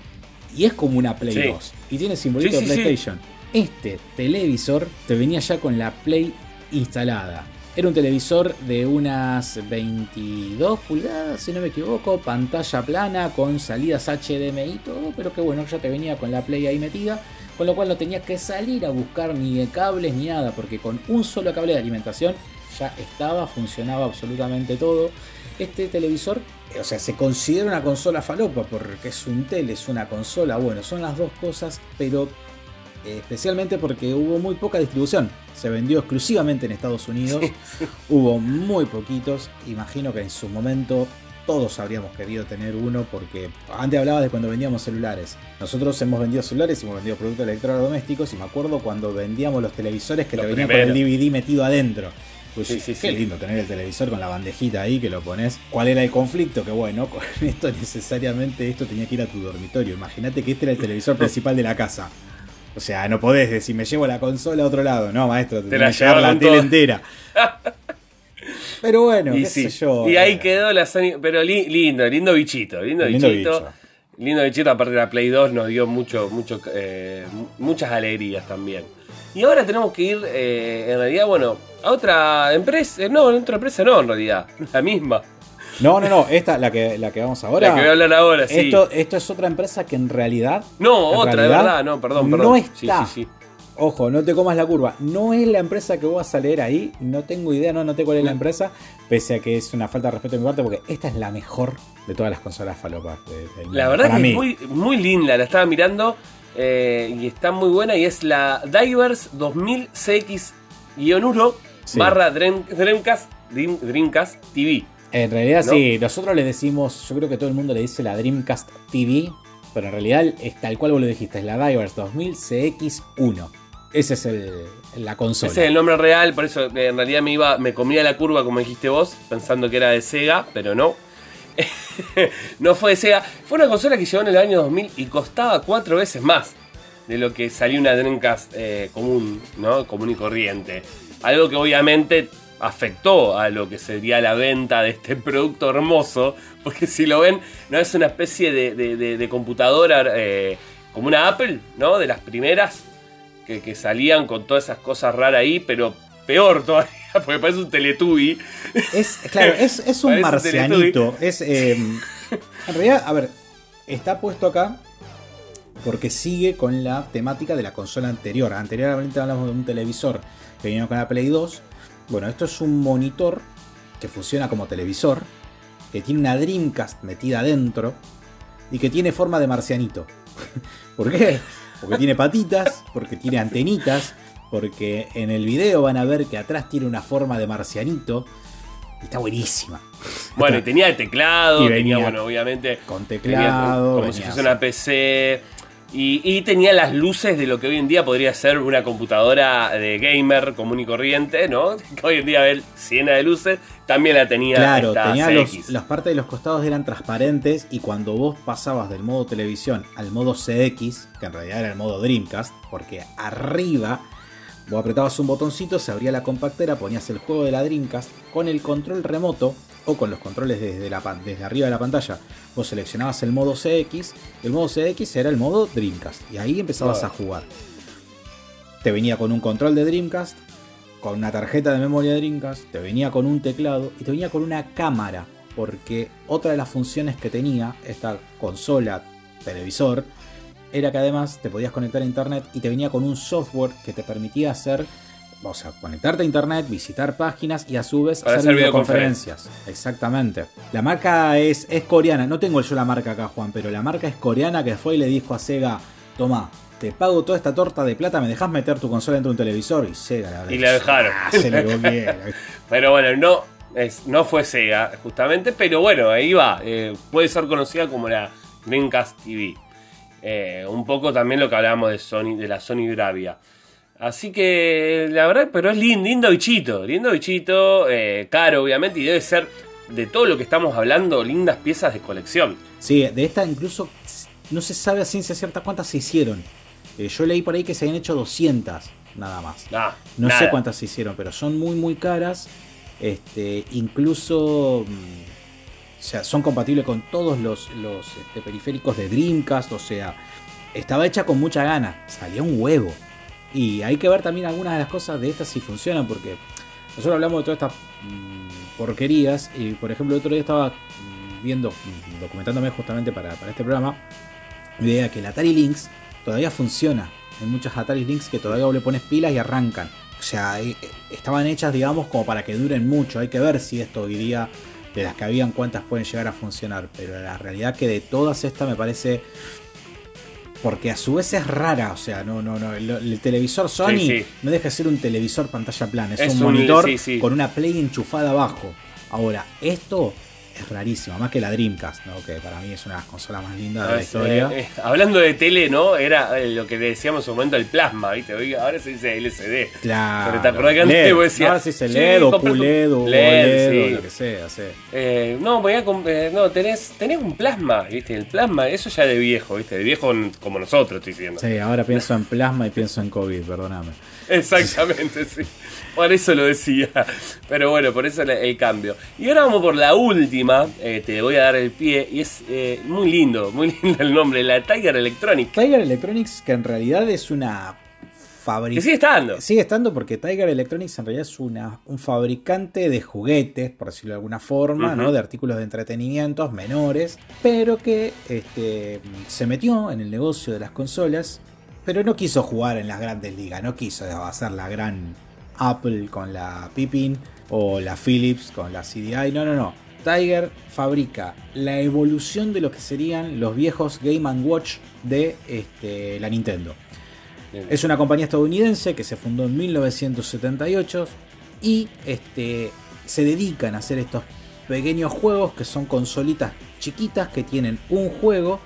y es como una Play Sí. 2. Y tiene simbolito Sí, de sí. PlayStation. Este televisor te venía ya con la Play instalada. Era un televisor de unas 22 pulgadas, si no me equivoco, pantalla plana con salidas HDMI y todo, pero que bueno, ya te venía con la Play ahí metida, con lo cual no tenías que salir a buscar ni de cables ni nada, porque con un solo cable de alimentación ya estaba, funcionaba absolutamente todo. Este televisor, o sea, se considera una consola falopa porque es un tele, es una consola, bueno, son las dos cosas, pero eh, especialmente porque hubo muy poca distribución. Se vendió exclusivamente en Estados Unidos. Hubo muy poquitos. Imagino que en su momento todos habríamos querido tener uno porque antes hablaba de cuando vendíamos celulares. Nosotros hemos vendido celulares y hemos vendido productos electrodomésticos y me acuerdo cuando vendíamos los televisores que Los te venían con el. DVD metido adentro. Pues Sí, sí, qué sí. lindo tener el televisor con la bandejita ahí que lo pones. ¿Cuál era el conflicto? Que bueno, *laughs* con esto necesariamente esto tenía que ir a tu dormitorio. Imagínate que este era el televisor principal de la casa. O sea, no podés decir, me llevo la consola a otro lado. No, maestro, te, la llevar la tele todo. entera. *laughs* Pero bueno, y qué sí. sé yo. y ahí eh, quedó la. Pero li- lindo, lindo bichito. Lindo, Lindo bichito. bicho. Lindo bichito, aparte de la Play 2 nos dio mucho, mucho, eh, muchas alegrías también. Y ahora tenemos que ir, eh, en realidad, bueno, a otra empresa. No, en otra empresa no, en realidad. *laughs* La misma. No, no, no, esta, la que, la que vamos ahora. la que voy a hablar ahora, sí. esto, esto es otra empresa que en realidad. no, en otra, de realidad, verdad. No, perdón, no perdón. está. Sí, sí, sí. Ojo, no te comas la curva. No es la empresa que vos vas a leer ahí. No tengo idea, no noté cuál es la empresa. Pese a que es una falta de respeto de mi parte, porque esta es la mejor de todas las consolas falopas. de- mundo, La verdad que mí. es muy, muy linda, la estaba mirando eh, y está muy buena y es la Divers 2000 CX-1 Sí. barra Dream- Dreamcast, Dream- Dreamcast TV. En realidad ¿no? sí, nosotros le decimos, yo creo que todo el mundo le dice la Dreamcast TV, pero en realidad es tal cual vos lo dijiste, es la Divers 2000 CX1. Ese es el, la consola. Ese es el nombre real, por eso eh, en realidad me iba, me comía la curva como dijiste vos, pensando que era de Sega, pero no. *laughs* no fue de. Fue una consola que llegó en el año 2000 y costaba cuatro veces más de lo que salió una Dreamcast eh, común, ¿no? Común y corriente. Algo que obviamente afectó a lo que sería la venta de este *laughs* producto hermoso, porque si lo ven, no es una especie de computadora eh, como una Apple, ¿no? De las primeras que, que salían con todas esas cosas raras ahí, pero peor todavía, *laughs* porque parece un Teletubby. Es, claro, es, es un *laughs* marcianito. Es, eh, en realidad, a ver, está puesto acá porque sigue con la temática de la consola anterior. Anteriormente hablamos de un televisor que vino con la Play 2. Bueno, esto es un monitor que funciona como televisor, que tiene una Dreamcast metida adentro y que tiene forma de marcianito. *laughs* ¿Por qué? Porque tiene patitas, porque tiene antenitas, porque en el video van a ver que atrás tiene una forma de marcianito. Y está buenísima. Bueno, y tenía teclado, Y tenía, venía bueno, obviamente, Con tenía teclado. como si fuese una PC. Y, y tenía las luces de lo que hoy en día podría ser una computadora de gamer común y corriente, ¿no? Que *laughs* hoy en día ves llena de luces, también la tenía Claro, esta tenía CX. los, las partes de los costados eran transparentes y cuando vos pasabas del modo televisión al modo CX, que en realidad era el modo Dreamcast, porque arriba Vos apretabas un botoncito, se abría la compactera, ponías el juego de la Dreamcast con el control remoto o con los controles desde, la, desde arriba de la pantalla. Vos seleccionabas el modo CX, el modo CX era el modo Dreamcast y ahí empezabas a jugar. Te venía con un control de Dreamcast, con una tarjeta de memoria de Dreamcast, te venía con un teclado y te venía con una cámara, porque otra de las funciones que tenía esta consola televisor era que además te podías conectar a internet y te venía con un software que te permitía hacer, o sea, conectarte a internet, visitar páginas y a su vez hacer, videoconferencias. Exactamente. La marca es, es coreana, no tengo yo la marca acá, Juan, pero la marca es coreana que fue y le dijo a Sega, toma, te pago toda esta torta de plata, me dejas meter tu consola dentro de un televisor y Sega la Y la dejaron. Ah, se le *laughs* pero bueno, no, no fue Sega, justamente, pero bueno, ahí va. Eh, puede ser conocida como la Dreamcast TV. Eh, un poco también lo que hablábamos de Sony, de la Sony Bravia. Así que la verdad, pero es lindo, lindo bichito, lindo bichito, eh, caro obviamente, y debe ser de todo lo que estamos hablando, lindas piezas de colección. Sí, de esta incluso no se sabe a ciencia cierta cuántas se hicieron. Eh, yo leí por ahí que se habían hecho 200 nada más. Ah, no sé cuántas se hicieron, pero son muy muy caras. Este, incluso mm, o sea, son compatibles con todos los, los este, periféricos de Dreamcast. O sea, estaba hecha con mucha gana. Salía un huevo. Y hay que ver también algunas de las cosas de estas si funcionan. Porque nosotros hablamos de todas estas mm, porquerías. Y por ejemplo, el otro día estaba mm, viendo, mm, documentándome justamente para, este programa. Veía que el Atari Lynx todavía funciona. Hay muchas Atari Lynx que todavía le pones pilas y arrancan. O sea, eh, estaban hechas, digamos, como para que duren mucho. Hay que ver si esto hoy día de las que habían cuántas pueden llegar a funcionar. Pero la realidad que de todas estas me parece. Porque a su vez es rara, o sea, no, no, no. El, televisor Sony no deja de ser un televisor pantalla plana, es, un monitor con una play enchufada abajo. Ahora, esto es rarísima, más que la Dreamcast, ¿no? que para mí es una de las consolas más lindas de la historia. Eh, hablando de tele, ¿no? Era eh, lo que decíamos en su momento el plasma, ¿viste? ahora se dice LCD. Claro. Pero te acordás que antes vos decías. Ahora se dice LED o QLED o LED, lo que sea. Sí. Eh, no, voy a no, tenés, tenés un plasma, ¿viste? El plasma, eso ya de viejo, ¿viste? De viejo como nosotros, estoy diciendo. Sí, ahora pienso en plasma y pienso en COVID, perdóname. Exactamente, sí. Por eso lo decía. Pero bueno, por eso el, cambio. Y ahora vamos por la última. Eh, te voy a dar el pie. Y es eh, muy lindo, muy *laughs* lindo el nombre. La Tiger Electronics. Tiger Electronics, que en realidad es una fábrica. Que sigue estando. Sigue estando porque Tiger Electronics en realidad es una, un fabricante de juguetes, por decirlo de alguna forma, ¿no? De artículos de entretenimiento menores. Pero que este, se metió en el negocio de las consolas pero no quiso jugar en las grandes ligas, no quiso hacer la gran Apple con la Pippin o la Philips con la CDI, no, no, no. Tiger fabrica la evolución de lo que serían los viejos Game ⁇ Watch de este, la Nintendo. Es una compañía estadounidense que se fundó en 1978 y este, se dedican a hacer estos pequeños juegos que son consolitas chiquitas que tienen un juego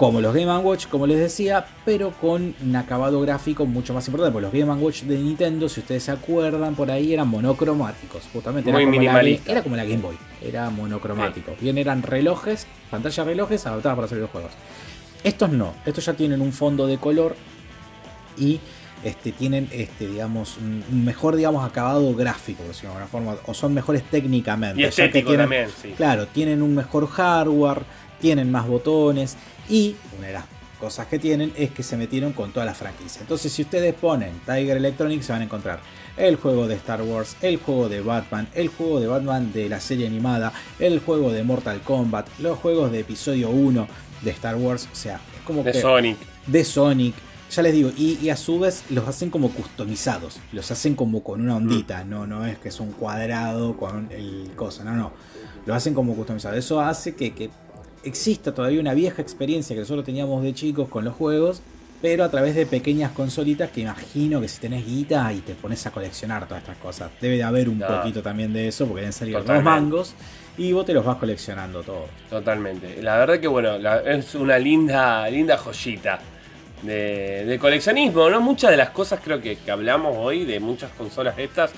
como los Game Watch, como les decía, pero con un acabado gráfico mucho más importante. Porque los Game Watch de Nintendo, si ustedes se acuerdan, por ahí eran monocromáticos. Justamente Muy era, como la, era como la Game Boy, era monocromático. Bien, eran relojes, pantallas relojes adaptadas para hacer los juegos. Estos no, estos ya tienen un fondo de color y este, tienen este, digamos, un mejor digamos, acabado gráfico, de alguna forma, o son mejores técnicamente. Y estético también, sí. Claro, tienen un mejor hardware, tienen más botones y una de las cosas que tienen es que se metieron con toda la franquicia. Entonces, si ustedes ponen Tiger Electronics, se van a encontrar el juego de Star Wars, el juego de Batman, el juego de Batman de la serie animada, el juego de Mortal Kombat, los juegos de episodio 1 de Star Wars, o sea, es como de Sonic. De Sonic. Ya les digo, y, a su vez los hacen como customizados, los hacen como con una ondita, mm. no, no es que es un cuadrado con el cosa, no, no, lo hacen como customizado. Eso hace que, que exista todavía una vieja experiencia que nosotros teníamos de chicos con los juegos, pero a través de pequeñas consolitas que imagino que si tenés guita y te pones a coleccionar todas estas cosas. Debe de haber un poquito también de eso, porque deben salir los mangos y vos te los vas coleccionando todos. Totalmente. La verdad que bueno, es una linda, linda joyita. De, coleccionismo, ¿no? Muchas de las cosas creo que, que hablamos hoy, de muchas consolas estas,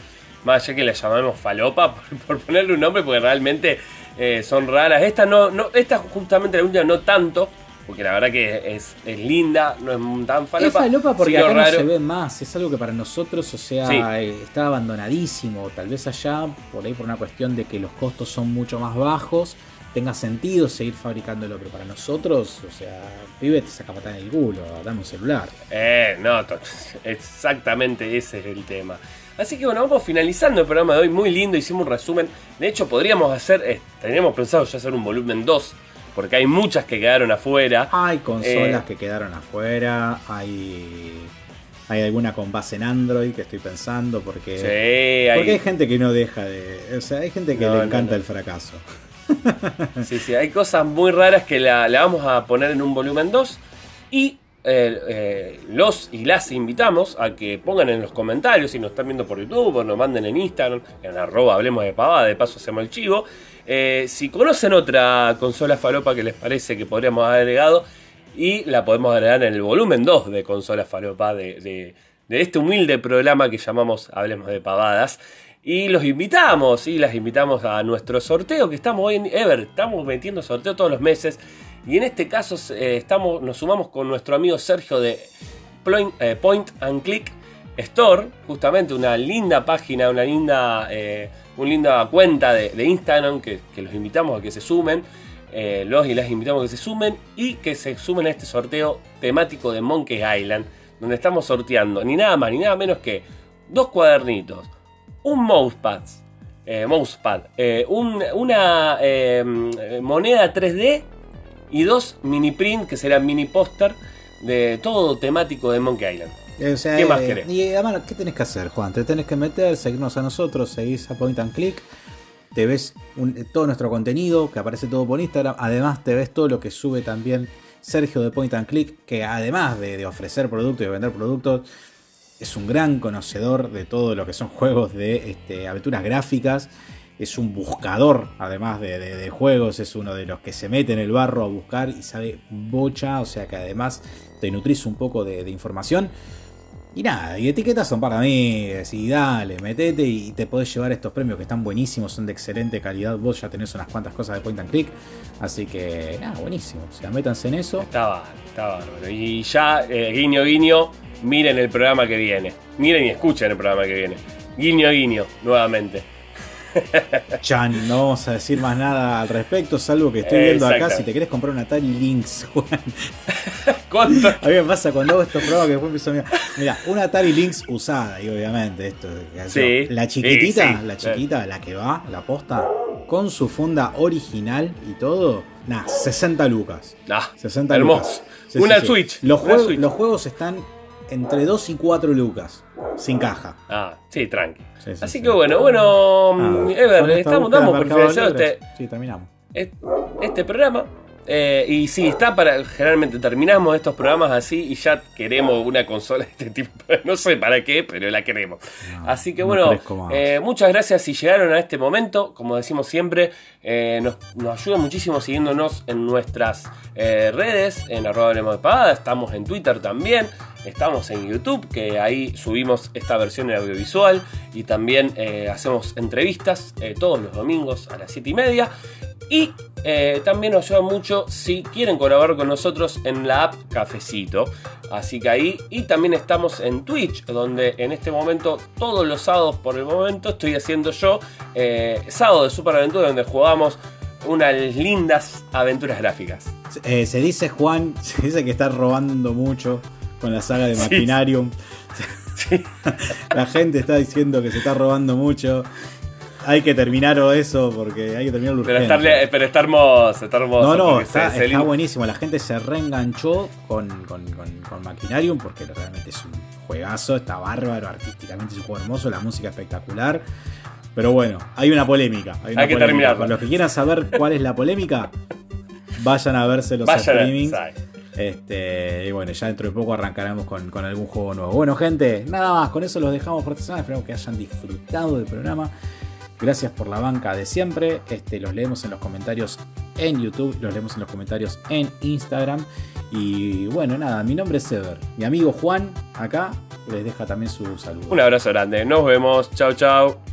más allá que las llamamos falopa, *laughs* por ponerle un nombre, porque realmente eh, son raras. Esta no, no, esta justamente la última no tanto, porque la verdad que es, es linda, no es tan falopa. Es falopa porque acá no se ve más, es algo que para nosotros, o sea, Sí. eh, está abandonadísimo. Tal vez allá, por ahí por una cuestión de que los costos son mucho más bajos, tenga sentido seguir fabricándolo, pero para nosotros, o sea, pibe te saca patada en el culo, dame un celular. Eh, no, *laughs* exactamente ese es el tema. Así que bueno, vamos finalizando el programa de hoy, muy lindo, hicimos un resumen. De hecho, podríamos hacer, eh, teníamos pensado ya hacer un volumen 2, porque hay muchas que quedaron afuera. Hay consolas Eh. que quedaron afuera, hay, hay alguna con base en Android que estoy pensando, porque, Sí, hay, porque hay gente que no deja de... O sea, hay gente que No, le no, encanta no. el fracaso. sí, sí, hay cosas muy raras que la, la vamos a poner en un volumen 2 y eh, eh, los y las invitamos a que pongan en los comentarios si nos están viendo por YouTube o nos manden en Instagram, en arroba hablemos de pavada, de paso hacemos el chivo. Eh, si conocen otra consola falopa que les parece que podríamos haber agregado y la podemos agregar en el volumen 2 de consola falopa de, de- este humilde programa que llamamos Hablemos de Pavadas. Y los invitamos, y las invitamos a nuestro sorteo que estamos hoy en Ever. Estamos metiendo sorteo todos los meses. Y en este caso eh, estamos, nos sumamos con nuestro amigo Sergio de Point, eh, Point and Click Store. Justamente una linda página, una linda, eh, linda cuenta de, de Instagram que, los invitamos a que se sumen. eh, los y las invitamos a que se sumen y que se sumen a este sorteo temático de Monkey Island. Donde estamos sorteando ni nada más ni nada menos que dos cuadernitos, un mousepad, mousepad, un- una moneda 3D y dos mini print que serán mini póster de todo temático de Monkey Island. O sea, ¿Qué más eh, querés? Y además, ¿qué tenés que hacer, Juan? Te tenés que meter, seguirnos a nosotros, seguís a Point and Click, te ves un- eh, todo nuestro contenido, que aparece todo por Instagram, además te ves todo lo que sube también Sergio de Point and Click, que además de, de ofrecer productos y de vender productos, es un gran conocedor de todo lo que son *laughs* juegos de este, aventuras gráficas. Es un buscador, además de, juegos, es uno de los que se mete en el barro a buscar y sabe bocha, o sea que además te nutrís un poco de, información. Y nada, y etiquetas son para mí, y dale, metete y te podés llevar estos premios que están buenísimos, son de excelente calidad. Vos ya tenés unas cuantas cosas de point and click, así que nada, buenísimo. O sea, métanse en eso. Está bárbaro. Y ya, eh, guiño, guiño, miren el programa que viene. Miren y escuchen el programa que viene. Guiño, guiño, nuevamente. *laughs* Chan, no vamos a decir más nada al respecto, salvo que estoy viendo acá si te querés comprar una Atari Lynx, *laughs* Juan. ¿Cuánto? A mí me pasa cuando hago estos programas que después empiezo a mirar. Mira, una Atari Lynx usada, y obviamente esto. Sí, la chiquitita, sí, sí. la chiquita, la que va, la posta, con su funda original y todo, nada, 60 lucas. Ah, 60 hermoso. lucas. Una. Switch. Los, una juegos, Switch. los juegos están entre 2 y 4 lucas, sin caja. Ah, sí, tranqui. Sí, sí, Así sí. que bueno, bueno, Ah, Ever, esta estamos, damos por finalizado este, Sí, terminamos. est- este programa. Eh, y sí, está para. Generalmente terminamos estos programas así y ya queremos una consola de este tipo. *laughs* No sé para qué, pero la queremos. No, así que no bueno, eh, muchas gracias si llegaron a este momento. Como decimos siempre, eh, nos, nos ayuda muchísimo siguiéndonos en nuestras redes, en arroba de pagada. Estamos en Twitter también. Estamos en YouTube, que ahí subimos esta versión en audiovisual. Y también eh, hacemos entrevistas eh, todos los domingos a las 7 y media. Y eh, también nos ayuda mucho si quieren colaborar con nosotros en la app Cafecito. Así que ahí. Y también estamos en Twitch, donde en este momento, todos los sábados por el momento, estoy haciendo yo sábado de Superaventura, donde jugamos unas lindas aventuras gráficas. Se dice, Juan, *laughs* se dice que está robando mucho con la saga de Sí. Machinarium. *laughs* La gente está diciendo que se está robando mucho. Hay que terminar eso porque hay que terminarlo Pero, estarle- pero está hermoso, está hermoso. No, no, está, se- buenísimo. La gente se reenganchó con, con, con, con Machinarium porque realmente es un juegazo, está bárbaro, artísticamente es un juego hermoso, la música espectacular. Pero bueno, hay una polémica. Hay, una Hay que polémica. terminarla. Para los que quieran saber cuál es la polémica, vayan a verse los Vayan streamings. Este, y bueno, ya dentro de poco arrancaremos con, con algún juego nuevo. Bueno, gente, nada más, con eso los dejamos por esta semana. Esperamos que hayan disfrutado del programa. Gracias por la banca de siempre. Este, los leemos en los comentarios en YouTube, los leemos en los comentarios en Instagram. Y bueno, nada, mi nombre es Ever. Mi amigo Juan, acá, les deja también su saludo. Un abrazo grande. Nos vemos. Chau, chau.